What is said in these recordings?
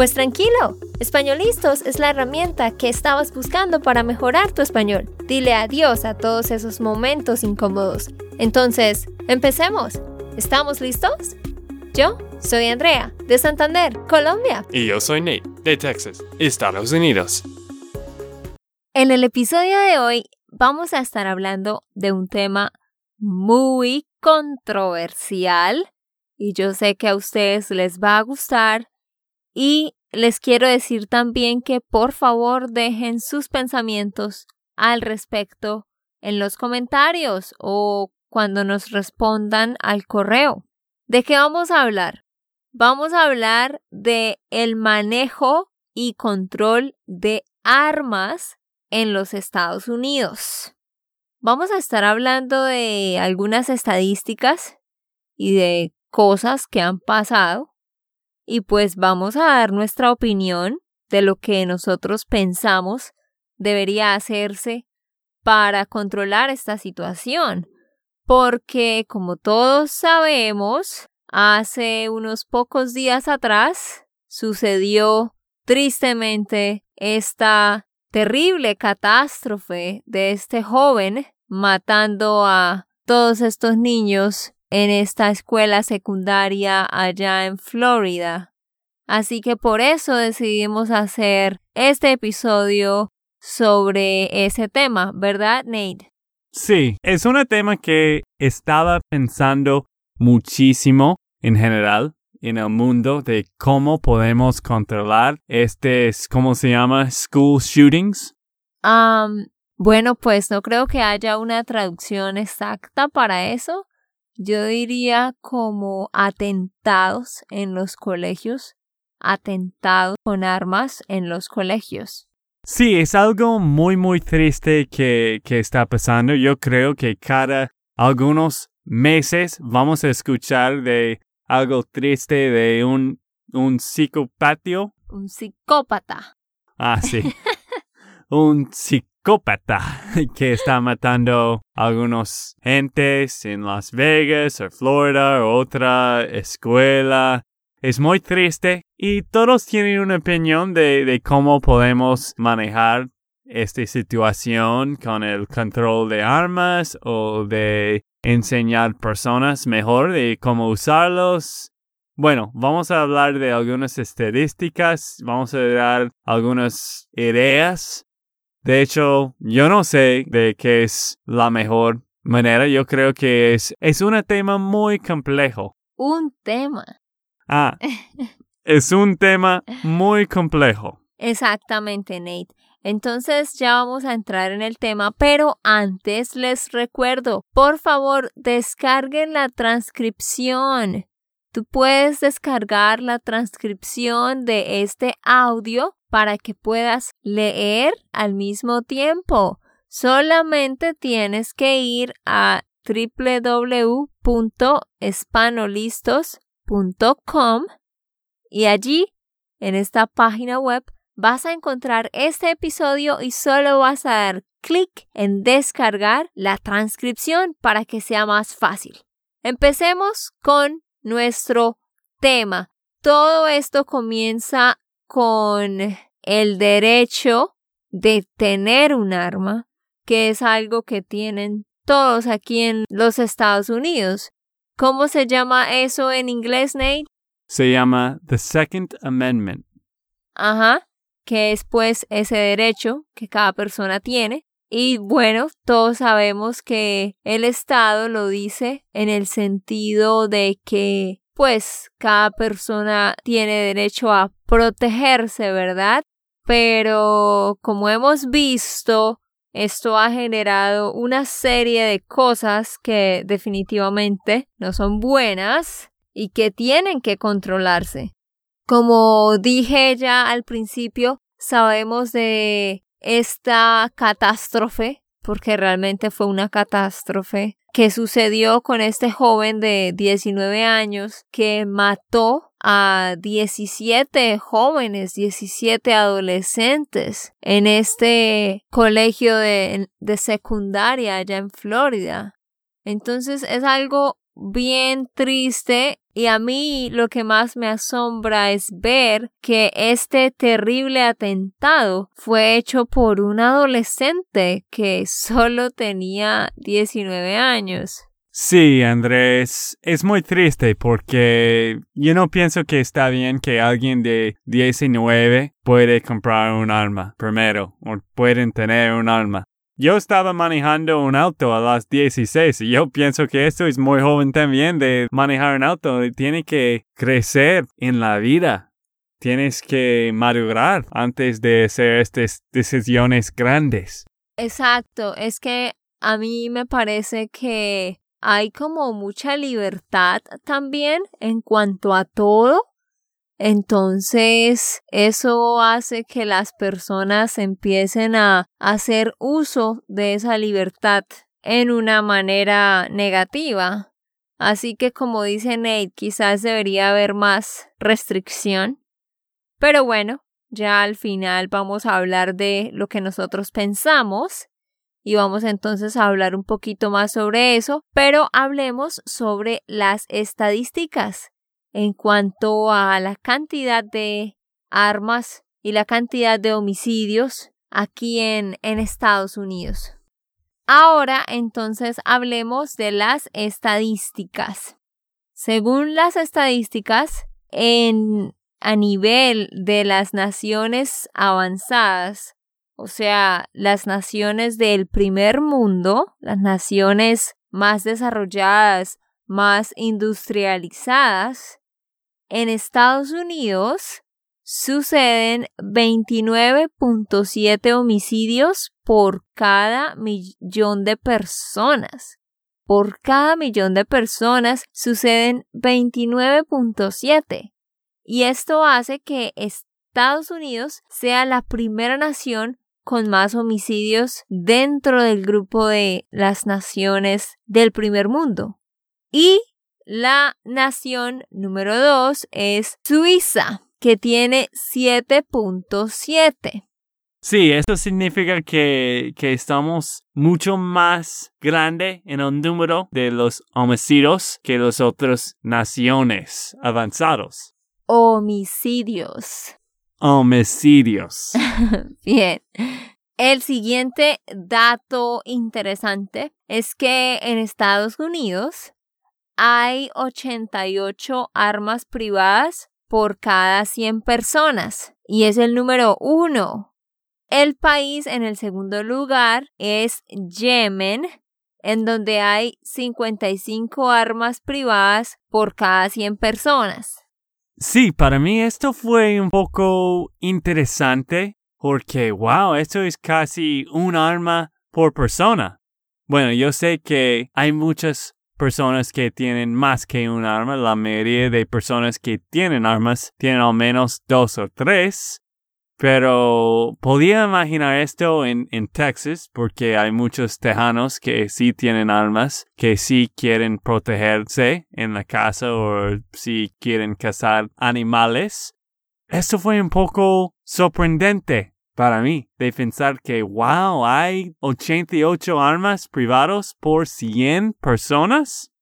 Pues tranquilo, Españolistos es la herramienta que estabas buscando para mejorar tu español. Dile adiós a todos esos momentos incómodos. Entonces, empecemos. ¿Estamos listos? Yo soy Andrea, de Santander, Colombia. Y yo soy Nate, de Texas, Estados Unidos. En el episodio de hoy vamos a estar hablando de un tema muy controversial y yo sé que a ustedes les va a gustar y les quiero decir también que por favor dejen sus pensamientos al respecto en los comentarios o cuando nos respondan al correo. ¿De qué vamos a hablar? Vamos a hablar de el manejo y control de armas en los Estados Unidos. Vamos a estar hablando de algunas estadísticas y de cosas que han pasado y pues vamos a dar nuestra opinión de lo que nosotros pensamos debería hacerse para controlar esta situación. Porque, como todos sabemos, hace unos pocos días atrás sucedió tristemente esta terrible catástrofe de este joven matando a todos estos niños en esta escuela secundaria allá en Florida. Así que por eso decidimos hacer este episodio sobre ese tema, ¿verdad, Nate? Sí, es un tema que estaba pensando muchísimo en general en el mundo de cómo podemos controlar este, ¿cómo se llama? School shootings. Um, bueno, pues no creo que haya una traducción exacta para eso. Yo diría como atentados en los colegios, atentados con armas en los colegios. Sí, es algo muy, muy triste que, que está pasando. Yo creo que cada algunos meses vamos a escuchar de algo triste de un, un psicopatio. Un psicópata. Ah, sí. un psicópata que está matando a algunos entes en Las Vegas o Florida o otra escuela. Es muy triste y todos tienen una opinión de, de cómo podemos manejar esta situación con el control de armas o de enseñar personas mejor de cómo usarlos. Bueno, vamos a hablar de algunas estadísticas, vamos a dar algunas ideas. De hecho, yo no sé de qué es la mejor manera. Yo creo que es, es un tema muy complejo. Un tema. Ah, es un tema muy complejo. Exactamente, Nate. Entonces ya vamos a entrar en el tema, pero antes les recuerdo, por favor, descarguen la transcripción. Tú puedes descargar la transcripción de este audio para que puedas leer al mismo tiempo. Solamente tienes que ir a www.espanolistos.com y allí, en esta página web, vas a encontrar este episodio y solo vas a dar clic en descargar la transcripción para que sea más fácil. Empecemos con nuestro tema. Todo esto comienza con el derecho de tener un arma, que es algo que tienen todos aquí en los Estados Unidos. ¿Cómo se llama eso en inglés, Nate? Se llama The Second Amendment. Ajá que es pues ese derecho que cada persona tiene. Y bueno, todos sabemos que el Estado lo dice en el sentido de que pues cada persona tiene derecho a protegerse, ¿verdad? Pero como hemos visto, esto ha generado una serie de cosas que definitivamente no son buenas y que tienen que controlarse. Como dije ya al principio, sabemos de esta catástrofe porque realmente fue una catástrofe que sucedió con este joven de 19 años que mató a 17 jóvenes, 17 adolescentes en este colegio de, de secundaria allá en Florida. Entonces es algo bien triste y a mí lo que más me asombra es ver que este terrible atentado fue hecho por un adolescente que solo tenía 19 años. Sí, Andrés, es muy triste porque yo no pienso que está bien que alguien de 19 puede comprar un arma primero o pueden tener un arma. Yo estaba manejando un auto a las 16 y yo pienso que esto es muy joven también de manejar un auto. Tiene que crecer en la vida. Tienes que madurar antes de hacer estas decisiones grandes. Exacto, es que a mí me parece que hay como mucha libertad también en cuanto a todo entonces, eso hace que las personas empiecen a hacer uso de esa libertad en una manera negativa. Así que, como dice Nate, quizás debería haber más restricción. Pero bueno, ya al final vamos a hablar de lo que nosotros pensamos y vamos entonces a hablar un poquito más sobre eso, pero hablemos sobre las estadísticas en cuanto a la cantidad de armas y la cantidad de homicidios aquí en, Estados Unidos. Ahora entonces hablemos de las estadísticas. Según las estadísticas, en, a nivel de las naciones avanzadas, o sea, las naciones del primer mundo, las naciones más desarrolladas, más industrializadas, en Estados Unidos suceden 29.7 homicidios por cada millón de personas. Por cada millón de personas suceden 29.7. Y esto hace que Estados Unidos sea la primera nación con más homicidios dentro del grupo de las naciones del primer mundo. Y la nación número 2 es Suiza, que tiene 7.7. Sí, esto significa que, que, estamos mucho más grande en el número de los homicidios que las otras naciones avanzados. Homicidios. Homicidios. Bien. El siguiente dato interesante es que en Estados Unidos hay 88 armas privadas por cada 100 personas y es el número uno. El país en el segundo lugar es Yemen, en donde hay 55 armas privadas por cada 100 personas. Sí, para mí esto fue un poco interesante porque, wow, esto es casi un arma por persona. Bueno, yo sé que hay muchas personas que tienen más que un arma. La mayoría de personas que tienen armas tienen al menos dos o tres. Pero podía imaginar esto en, en Texas porque hay muchos tejanos que sí tienen armas, que sí quieren protegerse en la casa o si quieren cazar animales. Esto fue un poco sorprendente para mí de pensar que, wow, hay 88 armas privados por 100 personas.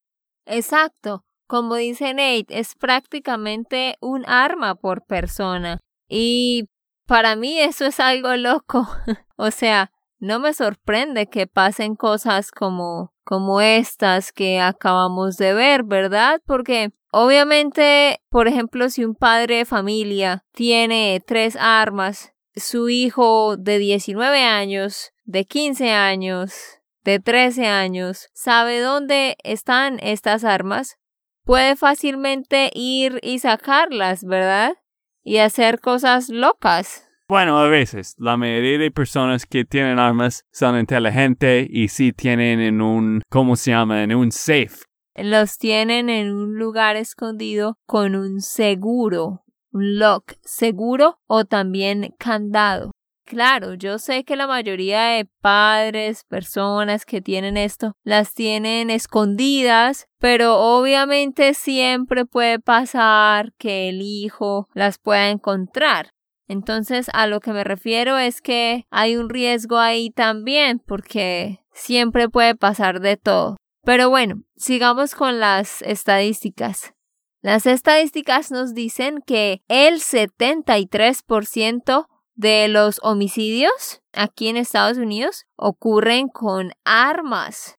Exacto. Como dice Nate, es prácticamente un arma por persona. Y para mí eso es algo loco. o sea, no me sorprende que pasen cosas como como estas que acabamos de ver, ¿verdad? Porque obviamente, por ejemplo, si un padre de familia tiene tres armas su hijo de 19 años, de 15 años, de 13 años, sabe dónde están estas armas, puede fácilmente ir y sacarlas, ¿verdad? Y hacer cosas locas. Bueno, a veces, la mayoría de personas que tienen armas son inteligentes y sí tienen en un, ¿cómo se llama? En un safe. Los tienen en un lugar escondido con un seguro, lock seguro o también candado. claro, yo sé que la mayoría de padres, personas que tienen esto, las tienen escondidas, pero obviamente siempre puede pasar que el hijo las pueda encontrar. Entonces, a lo que me refiero es que hay un riesgo ahí también, porque siempre puede pasar de todo. Pero bueno, sigamos con las estadísticas. Las estadísticas nos dicen que el 73% de los homicidios aquí en Estados Unidos ocurren con armas,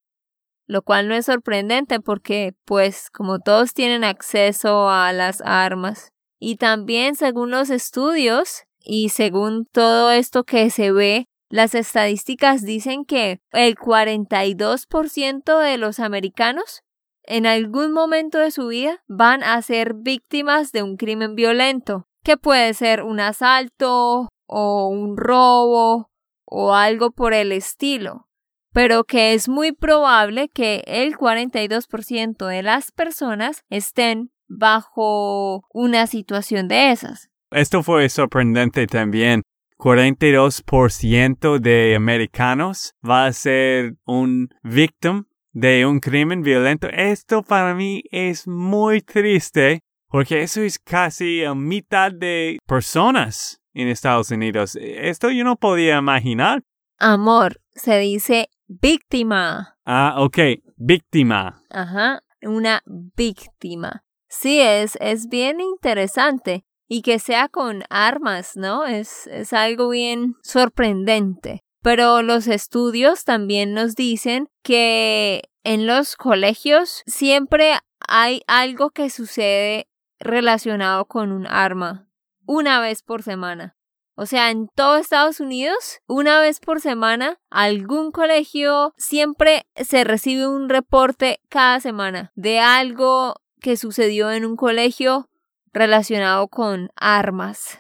lo cual no es sorprendente porque pues como todos tienen acceso a las armas, y también según los estudios y según todo esto que se ve, las estadísticas dicen que el 42% de los americanos en algún momento de su vida van a ser víctimas de un crimen violento, que puede ser un asalto o un robo o algo por el estilo, pero que es muy probable que el 42% de las personas estén bajo una situación de esas. Esto fue sorprendente también. 42% de americanos va a ser un victim de un crimen violento. Esto para mí es muy triste porque eso es casi a mitad de personas en Estados Unidos. Esto yo no podía imaginar. Amor, se dice víctima. Ah, ok, víctima. Ajá, una víctima. Sí, es, es bien interesante y que sea con armas, ¿no? Es, es algo bien sorprendente. Pero los estudios también nos dicen que en los colegios siempre hay algo que sucede relacionado con un arma una vez por semana. O sea, en todo Estados Unidos, una vez por semana, algún colegio siempre se recibe un reporte cada semana de algo que sucedió en un colegio relacionado con armas.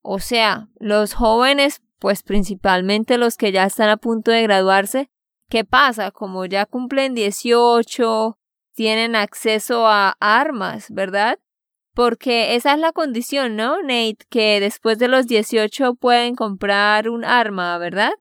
O sea, los jóvenes, pues principalmente los que ya están a punto de graduarse, ¿qué pasa? Como ya cumplen 18, tienen acceso a armas, ¿verdad? Porque esa es la condición, ¿no, Nate? Que después de los 18 pueden comprar un arma, ¿verdad?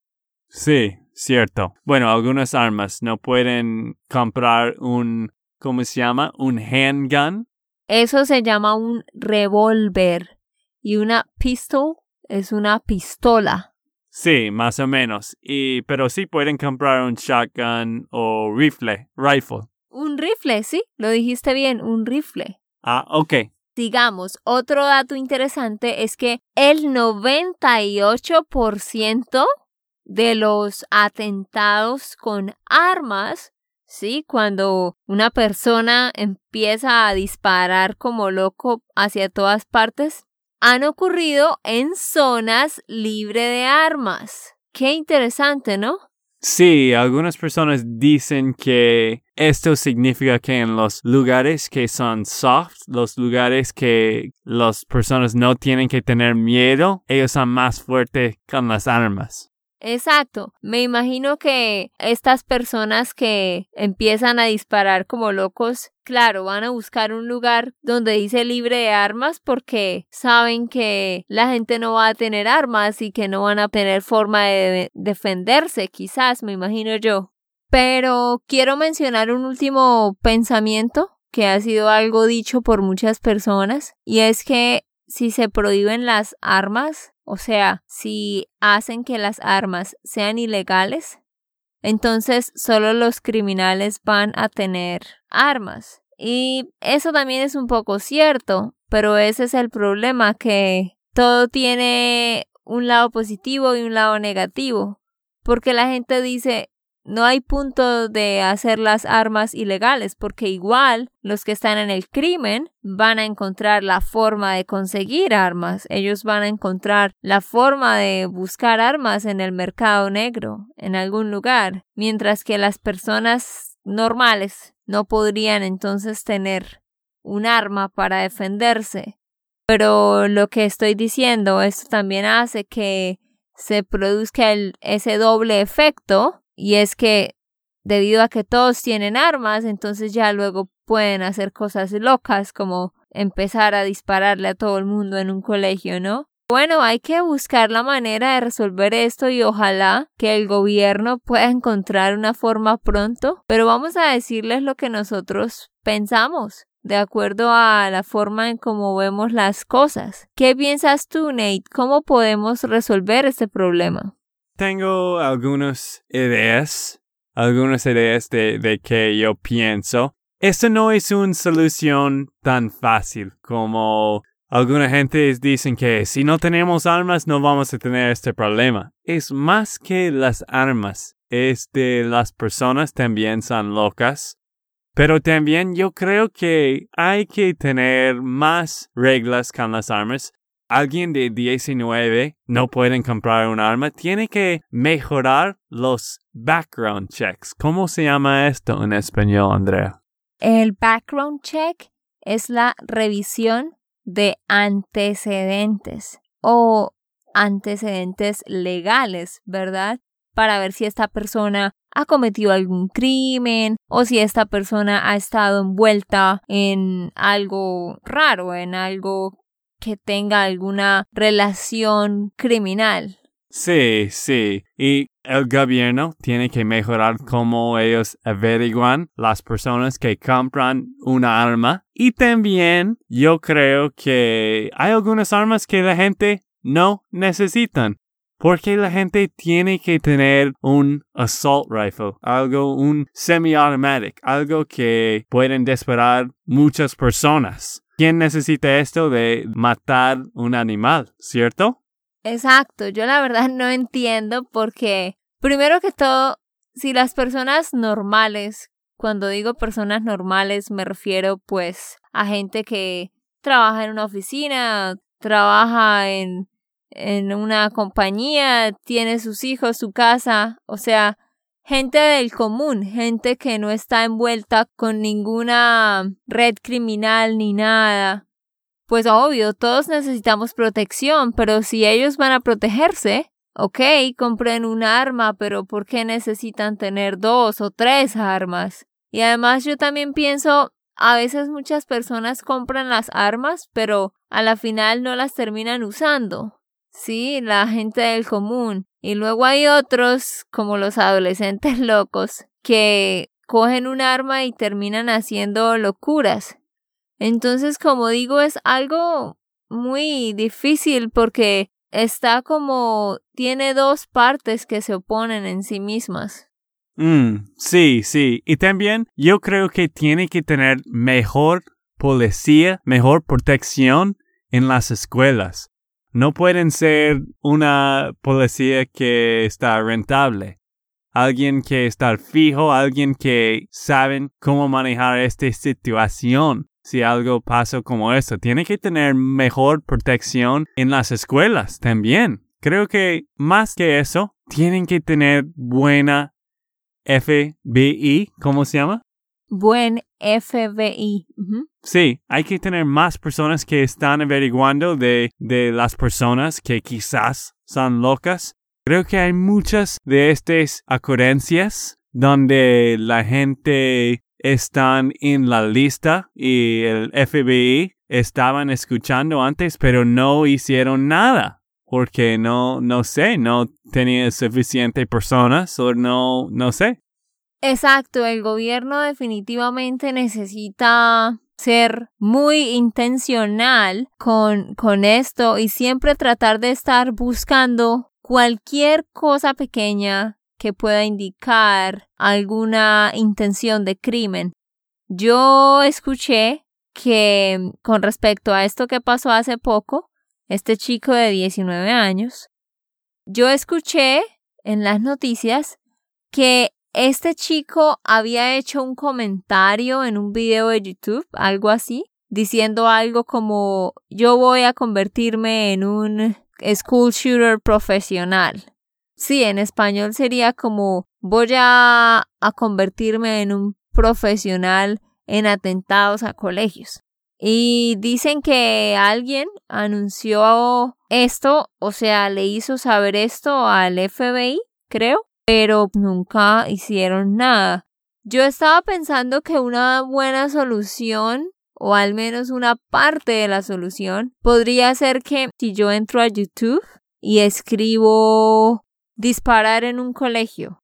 Sí, cierto. Bueno, algunas armas no pueden comprar un ¿cómo se llama? ¿Un handgun? Eso se llama un revólver. Y una pistol es una pistola. Sí, más o menos. Y, pero sí pueden comprar un shotgun o rifle, rifle. Un rifle, sí, lo dijiste bien, un rifle. Ah, ok. Digamos, otro dato interesante es que el 98% de los atentados con armas ¿sí? Cuando una persona empieza a disparar como loco hacia todas partes, han ocurrido en zonas libres de armas. Qué interesante, ¿no? Sí, algunas personas dicen que esto significa que en los lugares que son soft, los lugares que las personas no tienen que tener miedo, ellos son más fuertes con las armas. Exacto. Me imagino que estas personas que empiezan a disparar como locos, claro, van a buscar un lugar donde dice libre de armas porque saben que la gente no va a tener armas y que no van a tener forma de defenderse, quizás, me imagino yo. Pero quiero mencionar un último pensamiento que ha sido algo dicho por muchas personas y es que si se prohíben las armas, o sea, si hacen que las armas sean ilegales, entonces solo los criminales van a tener armas. Y eso también es un poco cierto, pero ese es el problema, que todo tiene un lado positivo y un lado negativo, porque la gente dice, no hay punto de hacer las armas ilegales porque igual los que están en el crimen van a encontrar la forma de conseguir armas. Ellos van a encontrar la forma de buscar armas en el mercado negro, en algún lugar, mientras que las personas normales no podrían entonces tener un arma para defenderse. Pero lo que estoy diciendo, esto también hace que se produzca ese doble efecto y es que debido a que todos tienen armas, entonces ya luego pueden hacer cosas locas como empezar a dispararle a todo el mundo en un colegio, ¿no? Bueno, hay que buscar la manera de resolver esto y ojalá que el gobierno pueda encontrar una forma pronto, pero vamos a decirles lo que nosotros pensamos de acuerdo a la forma en cómo vemos las cosas. ¿Qué piensas tú, Nate? ¿Cómo podemos resolver este problema? Tengo algunas ideas, algunas ideas de, de que yo pienso. Esto no es una solución tan fácil como alguna gente dicen que si no tenemos armas no vamos a tener este problema. Es más que las armas. Es de las personas también son locas pero también yo creo que hay que tener más reglas con las armas. Alguien de 19 no puede comprar un arma. Tiene que mejorar los background checks. ¿Cómo se llama esto en español, Andrea? El background check es la revisión de antecedentes o antecedentes legales, ¿verdad? Para ver si esta persona ha cometido algún crimen o si esta persona ha estado envuelta en algo raro, en algo que tenga alguna relación criminal. Sí, sí. Y el gobierno tiene que mejorar cómo ellos averiguan las personas que compran una arma. Y también yo creo que hay algunas armas que la gente no necesitan. Porque la gente tiene que tener un assault rifle, algo, un semi-automatic, algo que pueden disparar muchas personas. ¿Quién necesita esto de matar un animal, cierto? Exacto, yo la verdad no entiendo porque, primero que todo, si las personas normales, cuando digo personas normales me refiero pues a gente que trabaja en una oficina, trabaja en en una compañía, tiene sus hijos, su casa, o sea, gente del común, gente que no está envuelta con ninguna red criminal ni nada. Pues obvio, todos necesitamos protección, pero si ellos van a protegerse, ok, compren un arma, pero ¿por qué necesitan tener dos o tres armas? Y además yo también pienso, a veces muchas personas compran las armas, pero a la final no las terminan usando. Sí, la gente del común. Y luego hay otros, como los adolescentes locos, que cogen un arma y terminan haciendo locuras. Entonces, como digo, es algo muy difícil porque está como tiene dos partes que se oponen en sí mismas. Mm, sí, sí. Y también yo creo que tiene que tener mejor policía, mejor protección en las escuelas no pueden ser una policía que está rentable. Alguien que está fijo, alguien que saben cómo manejar esta situación. Si algo pasa como eso, tiene que tener mejor protección en las escuelas también. Creo que más que eso, tienen que tener buena FBI, ¿cómo se llama? Buen FBI. Sí, hay que tener más personas que están averiguando de, de las personas que quizás son locas. Creo que hay muchas de estas ocurrencias donde la gente están en la lista y el FBI estaban escuchando antes, pero no hicieron nada porque no, no sé, no tenía suficiente personas o no, no sé. Exacto, el gobierno definitivamente necesita ser muy intencional con, con esto y siempre tratar de estar buscando cualquier cosa pequeña que pueda indicar alguna intención de crimen. Yo escuché que con respecto a esto que pasó hace poco, este chico de 19 años, yo escuché en las noticias que este chico había hecho un comentario en un video de YouTube, algo así, diciendo algo como yo voy a convertirme en un school shooter profesional. Sí, en español sería como voy a, convertirme en un profesional en atentados a colegios. Y dicen que alguien anunció esto, o sea, le hizo saber esto al FBI, creo, pero nunca hicieron nada. Yo estaba pensando que una buena solución o al menos una parte de la solución, podría ser que si yo entro a YouTube y escribo disparar en un colegio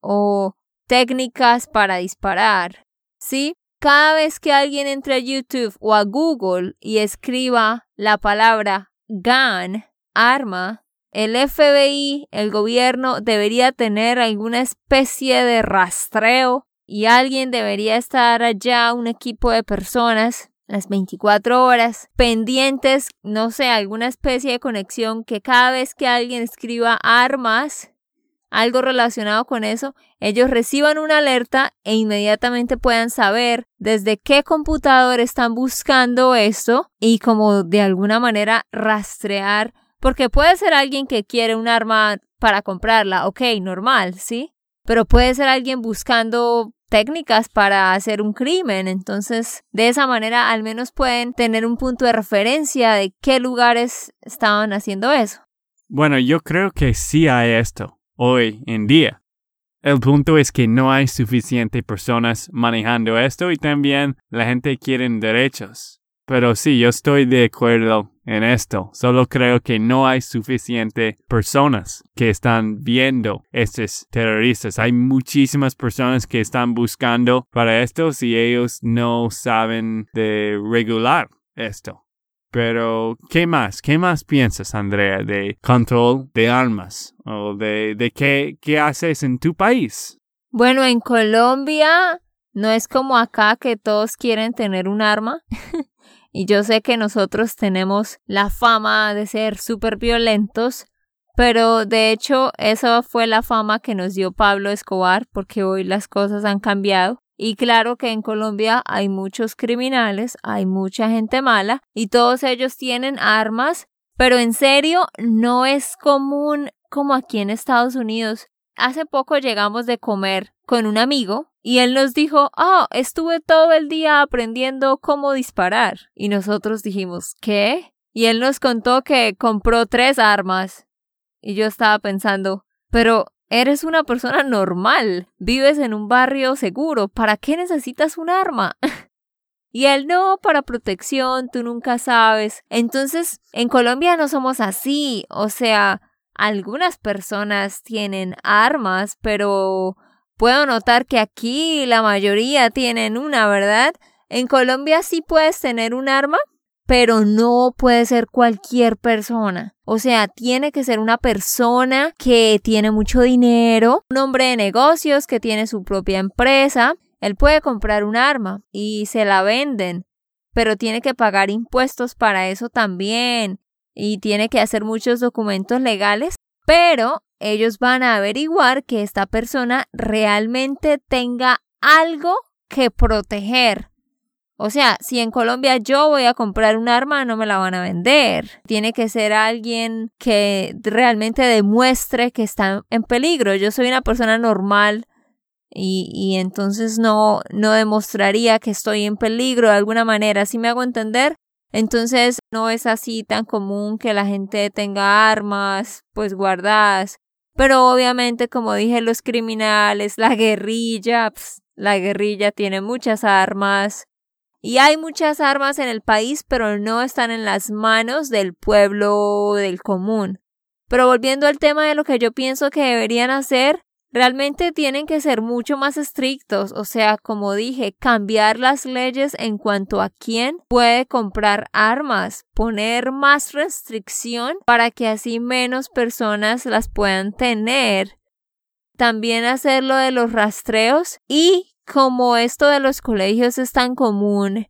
o técnicas para disparar, ¿sí? Cada vez que alguien entre a YouTube o a Google y escriba la palabra gun, arma, el FBI, el gobierno, debería tener alguna especie de rastreo y alguien debería estar allá, un equipo de personas, las 24 horas, pendientes, no sé, alguna especie de conexión que cada vez que alguien escriba armas, algo relacionado con eso, ellos reciban una alerta e inmediatamente puedan saber desde qué computador están buscando esto y como de alguna manera rastrear porque puede ser alguien que quiere un arma para comprarla, ok, normal, ¿sí? Pero puede ser alguien buscando técnicas para hacer un crimen. Entonces, de esa manera al menos pueden tener un punto de referencia de qué lugares estaban haciendo eso. Bueno, yo creo que sí hay esto hoy en día. El punto es que no hay suficiente personas manejando esto y también la gente quiere derechos. Pero sí, yo estoy de acuerdo en esto. Solo creo que no hay suficiente personas que están viendo estos terroristas. Hay muchísimas personas que están buscando para esto si ellos no saben de regular esto. Pero, ¿qué más? ¿Qué más piensas, Andrea, de control de armas? ¿O de, de qué, qué haces en tu país? Bueno, en Colombia no es como acá que todos quieren tener un arma. Y yo sé que nosotros tenemos la fama de ser súper violentos, pero de hecho esa fue la fama que nos dio Pablo Escobar porque hoy las cosas han cambiado. Y claro que en Colombia hay muchos criminales, hay mucha gente mala y todos ellos tienen armas, pero en serio no es común como aquí en Estados Unidos. Hace poco llegamos de comer con un amigo y él nos dijo, oh, estuve todo el día aprendiendo cómo disparar. Y nosotros dijimos, ¿qué? Y él nos contó que compró tres armas. Y yo estaba pensando, pero eres una persona normal, vives en un barrio seguro, ¿para qué necesitas un arma? Y él no, para protección, tú nunca sabes. Entonces, en Colombia no somos así. O sea, algunas personas tienen armas, pero Puedo notar que aquí la mayoría tienen una, ¿verdad? En Colombia sí puedes tener un arma, pero no puede ser cualquier persona. O sea, tiene que ser una persona que tiene mucho dinero, un hombre de negocios que tiene su propia empresa. Él puede comprar un arma y se la venden, pero tiene que pagar impuestos para eso también y tiene que hacer muchos documentos legales, pero ellos van a averiguar que esta persona realmente tenga algo que proteger. O sea, si en Colombia yo voy a comprar un arma, no me la van a vender. Tiene que ser alguien que realmente demuestre que está en peligro. Yo soy una persona normal y, y entonces no, no demostraría que estoy en peligro de alguna manera. Si me hago entender, entonces no es así tan común que la gente tenga armas pues guardadas. Pero obviamente, como dije, los criminales, la guerrilla, la guerrilla tiene muchas armas. Y hay muchas armas en el país, pero no están en las manos del pueblo del común. Pero volviendo al tema de lo que yo pienso que deberían hacer, realmente tienen que ser mucho más estrictos, o sea, como dije, cambiar las leyes en cuanto a quién puede comprar armas, poner más restricción para que así menos personas las puedan tener. También hacer lo de los rastreos y como esto de los colegios es tan común,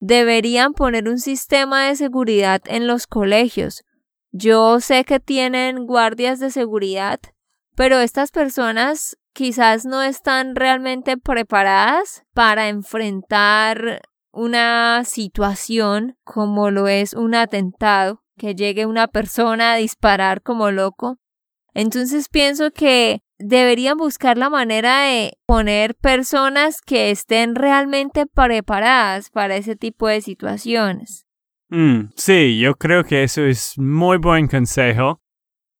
deberían poner un sistema de seguridad en los colegios. Yo sé que tienen guardias de seguridad, pero estas personas quizás no están realmente preparadas para enfrentar una situación como lo es un atentado, que llegue una persona a disparar como loco. Entonces pienso que deberían buscar la manera de poner personas que estén realmente preparadas para ese tipo de situaciones. Mm, sí, yo creo que eso es muy buen consejo.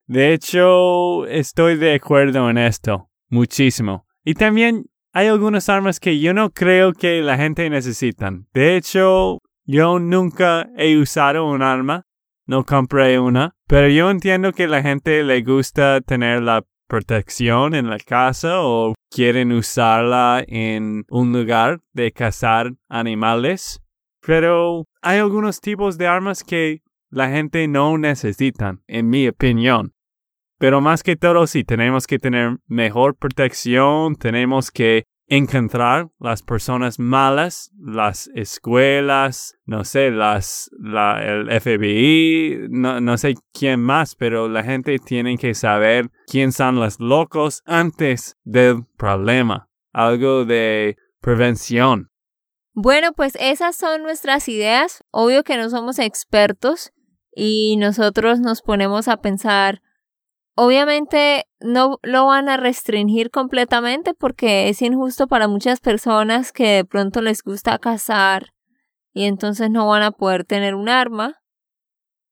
De hecho, estoy de acuerdo en esto, muchísimo. Y también hay algunas armas que yo no creo que la gente necesitan. De hecho, yo nunca he usado un arma, no compré una, pero yo entiendo que la gente le gusta tener la protección en la casa o quieren usarla en un lugar de cazar animales. Pero hay algunos tipos de armas que la gente no necesitan, en mi opinión. Pero más que todo, sí, tenemos que tener mejor protección, tenemos que encontrar las personas malas, las escuelas, no sé, las, la, el FBI, no, no sé quién más, pero la gente tiene que saber quién son los locos antes del problema. Algo de prevención. Bueno, pues esas son nuestras ideas. Obvio que no somos expertos y nosotros nos ponemos a pensar Obviamente no lo van a restringir completamente porque es injusto para muchas personas que de pronto les gusta cazar y entonces no van a poder tener un arma.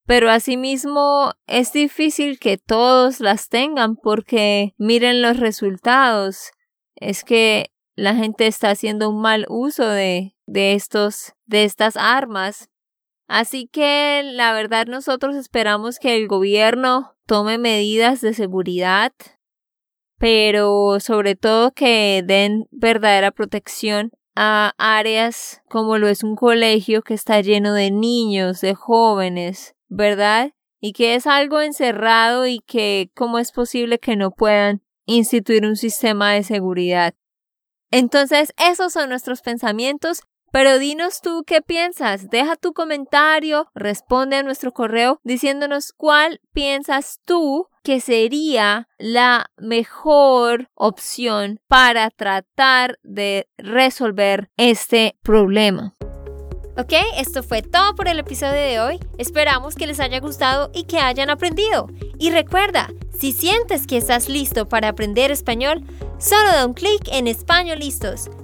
Pero asimismo es difícil que todos las tengan porque miren los resultados. Es que la gente está haciendo un mal uso de, de estos, de estas armas. Así que la verdad nosotros esperamos que el gobierno tome medidas de seguridad, pero sobre todo que den verdadera protección a áreas como lo es un colegio que está lleno de niños, de jóvenes, ¿verdad? Y que es algo encerrado y que cómo es posible que no puedan instituir un sistema de seguridad. Entonces, esos son nuestros pensamientos pero dinos tú qué piensas, deja tu comentario, responde a nuestro correo diciéndonos cuál piensas tú que sería la mejor opción para tratar de resolver este problema. Ok, esto fue todo por el episodio de hoy. Esperamos que les haya gustado y que hayan aprendido. Y recuerda, si sientes que estás listo para aprender español, solo da un clic en Español Listos.